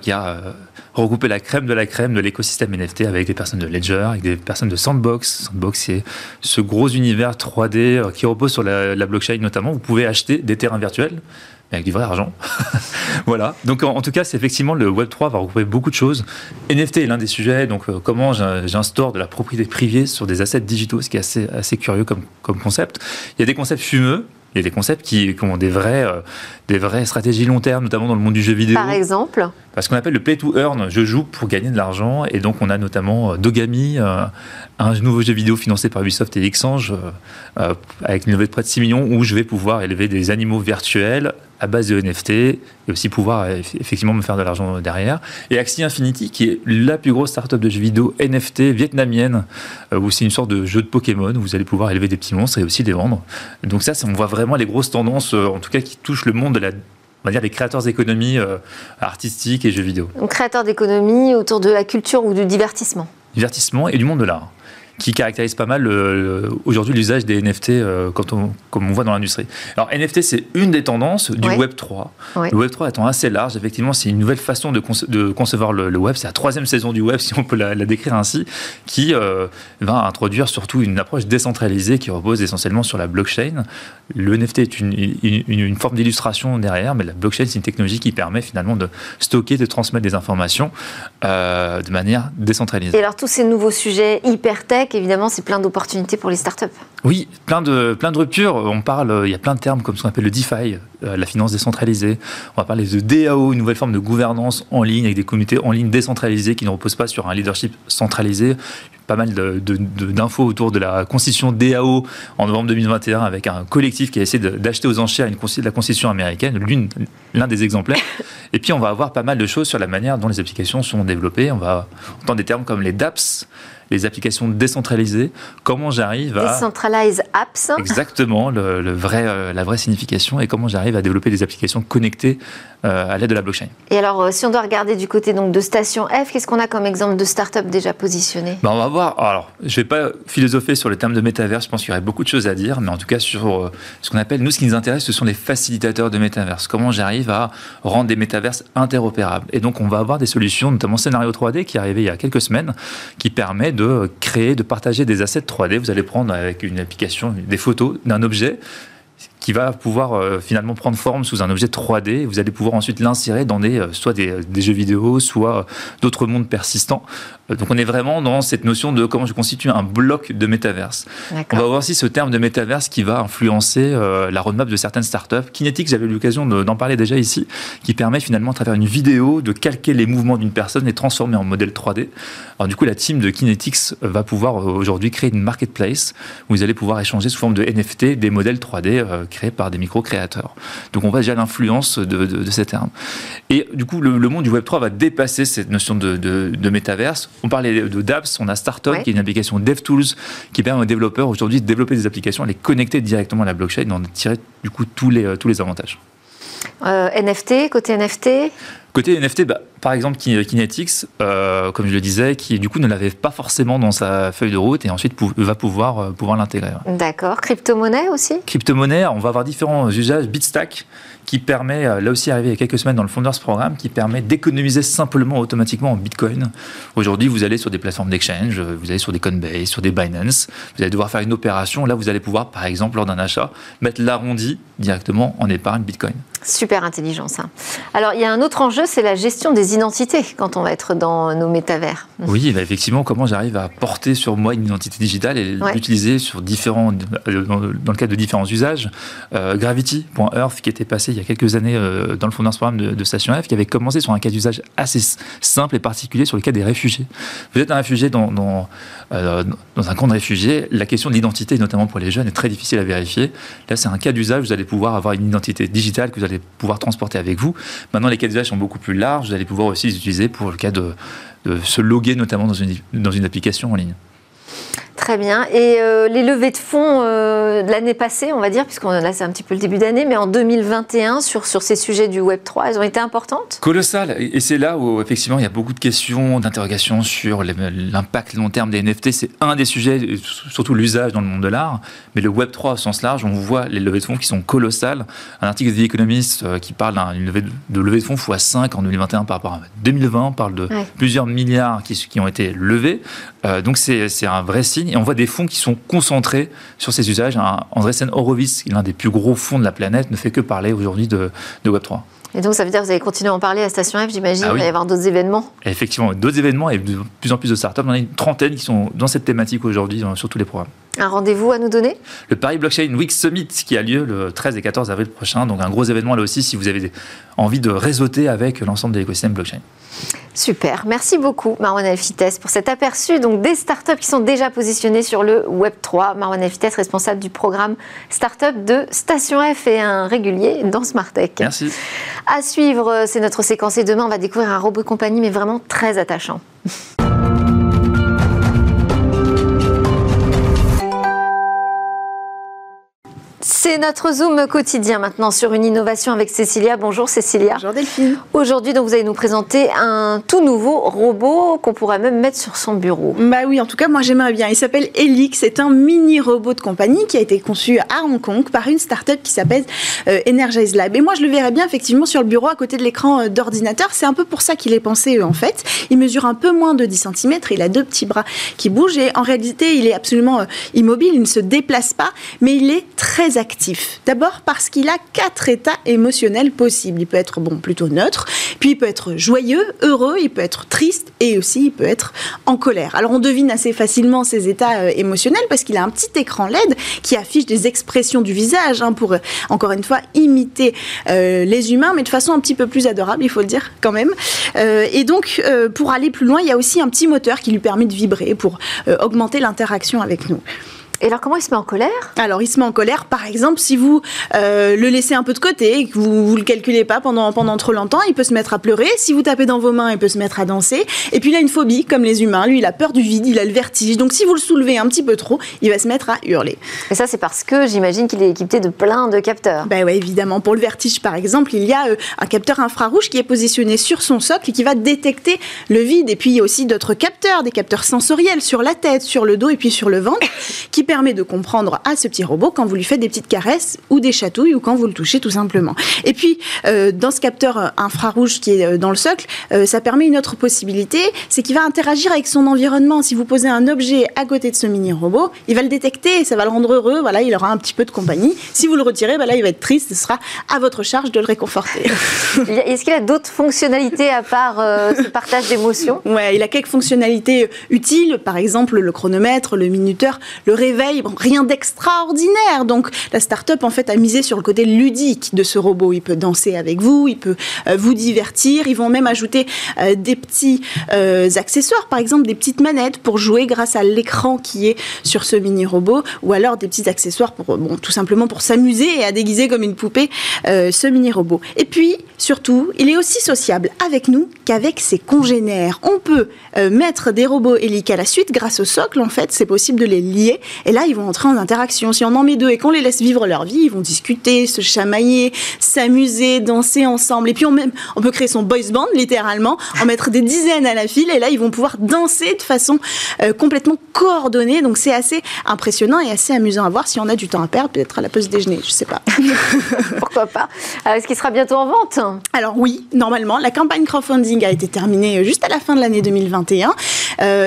qui a regroupé la crème de la crème de l'écosystème NFT avec des personnes de Ledger, avec des personnes de Sandbox. Sandbox, c'est ce gros univers 3D qui repose sur la, la blockchain notamment. Vous pouvez acheter des terrains virtuels avec du vrai argent. voilà. Donc en, tout cas, c'est effectivement le Web 3 va regrouper beaucoup de choses. NFT est l'un des sujets. Donc euh, comment j'instaure de la propriété privée sur des assets digitaux, ce qui est assez, assez curieux comme, comme concept. Il y a des concepts fumeux. Il y a des concepts qui, ont des vrais, euh, des vraies stratégies long terme, notamment dans le monde du jeu vidéo. Par exemple Parce qu'on appelle le play to earn. Je joue pour gagner de l'argent. Et donc, on a notamment euh, Dogami, un nouveau jeu vidéo financé par Ubisoft et Xange, avec une levée de près de 6 millions, où je vais pouvoir élever des animaux virtuels à base de NFT et aussi pouvoir effectivement me faire de l'argent derrière. Et Axie Infinity, qui est la plus grosse startup de jeux vidéo NFT vietnamienne, euh, où c'est une sorte de jeu de Pokémon où vous allez pouvoir élever des petits monstres et aussi les vendre. Donc ça, on voit vraiment les grosses tendances, euh, en tout cas qui touchent le monde de la on va dire les créateurs d'économie euh, artistiques et jeux vidéo. Donc créateurs d'économie autour de la culture ou du divertissement. Divertissement et du monde de l'art qui caractérise pas mal aujourd'hui l'usage des NFT euh, quand on, comme on voit dans l'industrie. Alors NFT, c'est une des tendances du Web 3. Le Web 3 étant assez large, effectivement, c'est une nouvelle façon de, de concevoir le, Web. C'est la troisième saison du Web, si on peut la, décrire ainsi, qui euh, va introduire surtout une approche décentralisée qui repose essentiellement sur la blockchain. Le NFT est une, une, forme d'illustration derrière, mais la blockchain, c'est une technologie qui permet finalement de stocker, de transmettre des informations euh, de manière décentralisée. Et alors tous ces nouveaux sujets hyper tech, évidemment, c'est plein d'opportunités pour les startups. Oui, plein de, plein de ruptures. On parle, il y a plein de termes comme ce qu'on appelle le DeFi, euh, la finance décentralisée. On va parler de DAO, une nouvelle forme de gouvernance en ligne avec des communautés en ligne décentralisées qui ne reposent pas sur un leadership centralisé pas mal d'infos autour de la constitution DAO en novembre 2021 avec un collectif qui a essayé d'acheter aux enchères une, la constitution américaine, l'un des exemplaires. Et puis on va avoir pas mal de choses sur la manière dont les applications sont développées. On va entendre des termes comme les DApps, les applications décentralisées. Comment j'arrive à... Decentralize apps. Exactement, le, vrai, euh, la vraie signification et comment j'arrive à développer des applications connectées euh, à l'aide de la blockchain. Et alors, euh, si on doit regarder du côté donc, de Station F, qu'est-ce qu'on a comme exemple de start-up déjà positionné ben, On va voir. Alors, je ne vais pas philosopher sur le terme de métaverse, je pense qu'il y aurait beaucoup de choses à dire, mais en tout cas, sur ce qu'on appelle, nous, ce qui nous intéresse, ce sont les facilitateurs de métaverse. Comment j'arrive à rendre des métaverses interopérables. Et donc, on va avoir des solutions, notamment Scénario 3D, qui est arrivé il y a quelques semaines, qui permet de créer, de partager des assets 3D. Vous allez prendre avec une application des photos d'un objet qui va pouvoir euh, finalement prendre forme sous un objet 3D. Vous allez pouvoir ensuite l'insérer dans des, euh, soit des, jeux vidéo, soit euh, d'autres mondes persistants. donc on est vraiment dans cette notion de comment je constitue un bloc de métaverse. On va voir aussi ce terme de métaverse qui va influencer la roadmap de certaines startups. Kinetic, j'avais eu l'occasion d'en parler déjà ici, qui permet finalement à travers une vidéo de calquer les mouvements d'une personne et transformer en modèle 3D. Alors du coup, la team de Kinetics va pouvoir aujourd'hui créer une marketplace où vous allez pouvoir échanger sous forme de NFT des modèles 3D créés par des micro-créateurs. Donc on va déjà l'influence de, ces termes. Et du coup, le, monde du Web3 va dépasser cette notion de, de métaverse. On parlait de DApps, on a Startup, qui est une application DevTools qui permet aux développeurs aujourd'hui de développer des applications, les connecter directement à la blockchain et en tirer du coup tous les, tous les avantages. Euh, NFT, côté NFT Côté NFT, bah, par exemple Kinetics, euh, comme je le disais, qui du coup ne l'avait pas forcément dans sa feuille de route et ensuite va pouvoir, euh, pouvoir l'intégrer. D'accord. Crypto-monnaie aussi? Crypto-monnaie, on va avoir différents usages. Bitstack, qui permet, euh, là aussi arrivé il y a quelques semaines dans le Founders Programme, qui permet d'économiser simplement automatiquement en Bitcoin. Aujourd'hui, vous allez sur des plateformes d'exchange, vous allez sur des Coinbase, sur des Binance, vous allez devoir faire une opération. Là, vous allez pouvoir, par exemple, lors d'un achat, mettre l'arrondi directement en épargne Bitcoin. Super intelligent ça. Alors, il y a un autre enjeu, c'est la gestion des identités quand on va être dans nos métavers. Oui, bah, effectivement, comment j'arrive à porter sur moi une identité digitale et l'utiliser sur différents, euh, dans le cadre de différents usages. Euh, Gravity.earth, qui était passé il y a quelques années euh, dans le fondement programme de, de, Station F, qui avait commencé sur un cas d'usage assez simple et particulier sur le cas des réfugiés. Vous êtes un réfugié dans, dans, euh, dans un camp de réfugiés, la question de l'identité, notamment pour les jeunes, est très difficile à vérifier. Là, c'est un cas d'usage, vous allez pouvoir avoir une identité digitale que vous allez pouvoir transporter avec vous. Maintenant, les cas d'usage sont beaucoup plus larges, vous allez pouvoir aussi les utiliser pour le cas de, de se loguer notamment dans une, dans une application en ligne. Très bien. Et euh, les levées de fonds euh, de l'année passée, on va dire, puisqu'on là c'est un petit peu le début d'année, mais en 2021 sur, sur ces sujets du Web 3, elles ont été importantes? Colossales. Et c'est là où effectivement il y a beaucoup de questions, d'interrogations sur l'impact long terme des NFT. C'est un des sujets, surtout l'usage dans le monde de l'art. Mais le Web 3 au sens large, on voit les levées de fonds qui sont colossales. Un article de The Economist euh, qui parle d'une levée de, levée de fonds x5 en 2021 par rapport à 2020, parle de plusieurs milliards qui, qui ont été levés. Donc c'est un vrai signe et on voit des fonds qui sont concentrés sur ces usages. Andresen Horowitz, l'un des plus gros fonds de la planète, ne fait que parler aujourd'hui de, Web3. Et donc ça veut dire que vous allez continuer à en parler à Station F, j'imagine, ah il va y avoir d'autres événements Effectivement, d'autres événements et de plus en plus de startups. On a une trentaine qui sont dans cette thématique aujourd'hui sur tous les programmes. Un rendez-vous à nous donner? Le Paris Blockchain Week Summit qui a lieu le 13 et 14 avril prochain. Donc un gros événement là aussi si vous avez envie de réseauter avec l'ensemble de l'écosystème blockchain. Super, merci beaucoup Marwan Elfites pour cet aperçu donc des startups qui sont déjà positionnées sur le Web 3. Marwan Elfites, responsable du programme Startup de Station F et un régulier dans Smartech. Merci. À suivre, c'est notre séquence et demain on va découvrir un robot compagnie mais vraiment très attachant. C'est notre Zoom quotidien maintenant sur une innovation avec Cécilia. Bonjour Cécilia. Bonjour Delphine. Aujourd'hui, donc, vous allez nous présenter un tout nouveau robot qu'on pourrait même mettre sur son bureau. Bah oui, en tout cas, moi j'aimerais bien. Il s'appelle Helix. C'est un mini robot de compagnie qui a été conçu à Hong Kong par une start-up qui s'appelle euh, Energize Lab. Et moi, je le verrais bien effectivement sur le bureau à côté de l'écran euh, d'ordinateur. C'est un peu pour ça qu'il est pensé en fait. Il mesure un peu moins de 10 cm. Il a deux petits bras qui bougent et en réalité, il est absolument euh, immobile. Il ne se déplace pas, mais il est très actif. D'abord parce qu'il a quatre états émotionnels possibles. Il peut être bon plutôt neutre, puis il peut être joyeux, heureux, il peut être triste et aussi il peut être en colère. Alors on devine assez facilement ses états euh, émotionnels parce qu'il a un petit écran LED qui affiche des expressions du visage hein, pour encore une fois imiter les humains, mais de façon un petit peu plus adorable, il faut le dire quand même. et donc pour aller plus loin, il y a aussi un petit moteur qui lui permet de vibrer pour augmenter l'interaction avec nous. Et alors, comment il se met en colère? Alors, il se met en colère, par exemple, si vous euh, le laissez un peu de côté et que vous ne le calculez pas pendant, pendant trop longtemps, il peut se mettre à pleurer. Si vous tapez dans vos mains, il peut se mettre à danser. Et puis, il a une phobie, comme les humains. Lui, il a peur du vide, il a le vertige. Donc, si vous le soulevez un petit peu trop, il va se mettre à hurler. Et ça, c'est parce que j'imagine qu'il est équipé de plein de capteurs. Ben oui, évidemment. Pour le vertige, par exemple, il y a euh, un capteur infrarouge qui est positionné sur son socle et qui va détecter le vide. Et puis, il y a aussi d'autres capteurs, des capteurs sensoriels sur la tête, sur le dos et puis sur le ventre, qui permet de comprendre à ce petit robot quand vous lui faites des petites caresses ou des chatouilles ou quand vous le touchez tout simplement. Et puis, euh, dans ce capteur infrarouge qui est euh, dans le socle, euh, ça permet une autre possibilité, c'est qu'il va interagir avec son environnement. Si vous posez un objet à côté de ce mini-robot, il va le détecter, ça va le rendre heureux, voilà, il aura un petit peu de compagnie. Si vous le retirez, bah là, il va être triste, ce sera à votre charge de le réconforter. Est-ce qu'il a d'autres fonctionnalités à part ce partage d'émotions? Ouais, il a quelques fonctionnalités utiles, par exemple le chronomètre, le minuteur, le réveil. Rien d'extraordinaire. Donc la start-up en fait a misé sur le côté ludique de ce robot. Il peut danser avec vous, il peut euh, vous divertir. Ils vont même ajouter euh, des petits euh, accessoires, par exemple des petites manettes pour jouer grâce à l'écran qui est sur ce mini robot, ou alors des petits accessoires pour bon tout simplement pour s'amuser et à déguiser comme une poupée ce mini robot. Et puis surtout, il est aussi sociable avec nous qu'avec ses congénères. On peut mettre des robots héliques à la suite grâce au socle. En fait, c'est possible de les lier. Et là, ils vont entrer en interaction. Si on en met deux et qu'on les laisse vivre leur vie, ils vont discuter, se chamailler, s'amuser, danser ensemble. Et puis on, même, on peut créer son boys band, littéralement, en mettre des dizaines à la file. Et là, ils vont pouvoir danser de façon euh, complètement coordonnée. Donc c'est assez impressionnant et assez amusant à voir. Si on a du temps à perdre, peut-être à la pause déjeuner, je sais pas. Pourquoi pas euh, Est-ce qu'il sera bientôt en vente? Alors oui, normalement. La campagne crowdfunding a été terminée euh, juste à la fin de l'année 2021.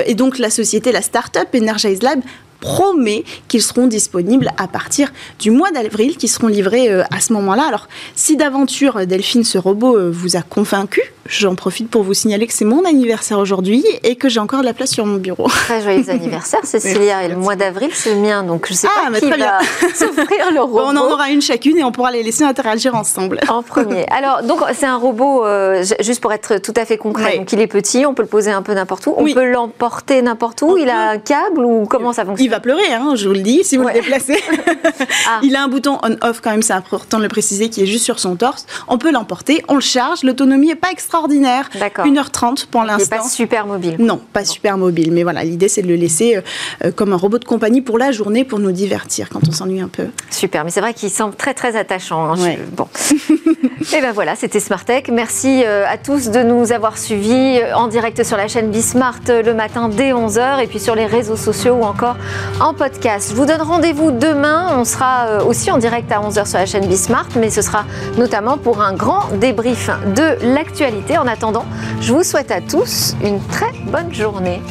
et donc la société, la start-up Energize Lab promet qu'ils seront disponibles à partir du mois d'avril, qui seront livrés euh, à ce moment-là. Alors, si d'aventure, Delphine, ce robot euh, vous a convaincu, j'en profite pour vous signaler que c'est mon anniversaire aujourd'hui et que j'ai encore de la place sur mon bureau. Très joyeux anniversaire, Cécilia. Et le mois d'avril, c'est le mien, donc je sais ah, pas qui va s'offrir le robot. on en aura une chacune et on pourra les laisser interagir ensemble. En premier. Alors, donc c'est un robot, euh, juste pour être tout à fait concret, donc il est petit, on peut le poser un peu n'importe où, on peut l'emporter n'importe où, il a un câble ou comment ça fonctionne? Va pleurer, hein, je vous le dis, si vous le déplacez. Ah. Il a un bouton on-off quand même, c'est important de le préciser, qui est juste sur son torse. On peut l'emporter, on le charge, l'autonomie n'est pas extraordinaire. D'accord. 1h30 pour l'instant. Pas super mobile. Non, pas super mobile, mais voilà, l'idée c'est de le laisser euh, euh, comme un robot de compagnie pour la journée, pour nous divertir quand on s'ennuie un peu. Super, mais c'est vrai qu'il semble très très attachant. Hein, bon. Et ben voilà, c'était Smartech. Merci euh, à tous de nous avoir suivis en direct sur la chaîne Bismart le matin dès 11h et puis sur les réseaux sociaux ou encore en podcast. Je vous donne rendez-vous demain. On sera aussi en direct à 11h sur la chaîne Bismart, mais ce sera notamment pour un grand débrief de l'actualité. En attendant, je vous souhaite à tous une très bonne journée.